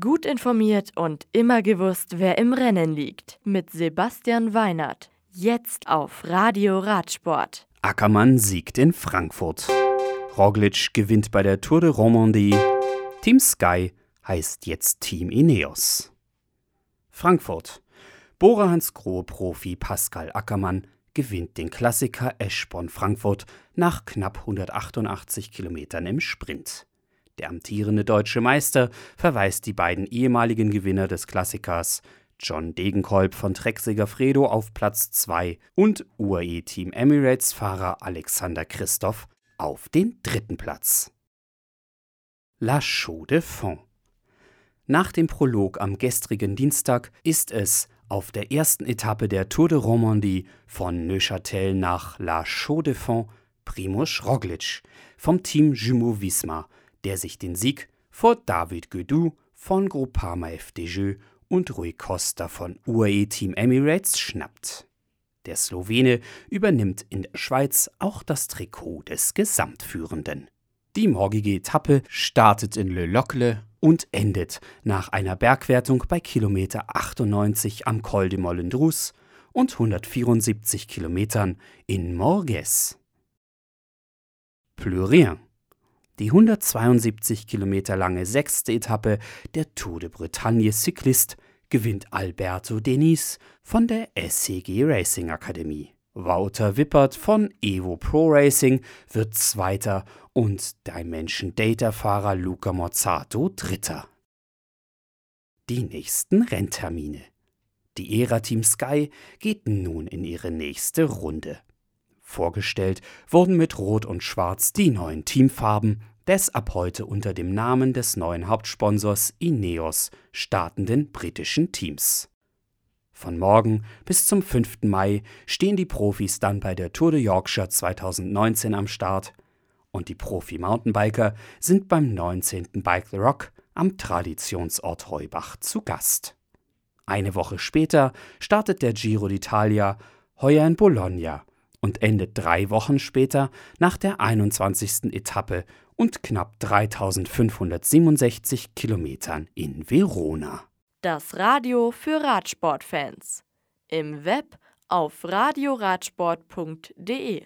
Gut informiert und immer gewusst, wer im Rennen liegt. Mit Sebastian Weinert. Jetzt auf Radio Radsport. Ackermann siegt in Frankfurt. Roglic gewinnt bei der Tour de Romandie. Team Sky heißt jetzt Team Ineos. Frankfurt. Bora Hansgrohe Profi Pascal Ackermann gewinnt den Klassiker Eschborn-Frankfurt nach knapp 188 Kilometern im Sprint. Der amtierende deutsche Meister verweist die beiden ehemaligen Gewinner des Klassikers John Degenkolb von Trek Segafredo auf Platz 2 und UAE Team Emirates Fahrer Alexander Christoph auf den dritten Platz. La Chaux de Fonds Nach dem Prolog am gestrigen Dienstag ist es auf der ersten Etappe der Tour de Romandie von Neuchâtel nach La Chaux de Fonds Primoz Roglic vom Team Jumeau Visma der sich den Sieg vor David Guedou von Groupama FDJ und Rui Costa von UAE Team Emirates schnappt. Der Slowene übernimmt in der Schweiz auch das Trikot des Gesamtführenden. Die morgige Etappe startet in Le Locle und endet nach einer Bergwertung bei Kilometer 98 am Col de Mollendruz und 174 Kilometern in Morges. Plus rien. Die 172 Kilometer lange sechste Etappe der Tour de Bretagne Cyclist gewinnt Alberto Denis von der SCG Racing Akademie. Wouter Wippert von Evo Pro Racing wird Zweiter und Dimension Data Fahrer Luca Mozzato Dritter. Die nächsten Renntermine. Die Ära Team Sky geht nun in ihre nächste Runde. Vorgestellt wurden mit Rot und Schwarz die neuen Teamfarben des ab heute unter dem Namen des neuen Hauptsponsors Ineos startenden britischen Teams. Von morgen bis zum 5. Mai stehen die Profis dann bei der Tour de Yorkshire 2019 am Start und die Profi-Mountainbiker sind beim 19. Bike the Rock am Traditionsort Heubach zu Gast. Eine Woche später startet der Giro d'Italia heuer in Bologna und endet drei Wochen später nach der 21. Etappe und knapp 3567 Kilometern in Verona. Das Radio für Radsportfans. Im Web auf radioradsport.de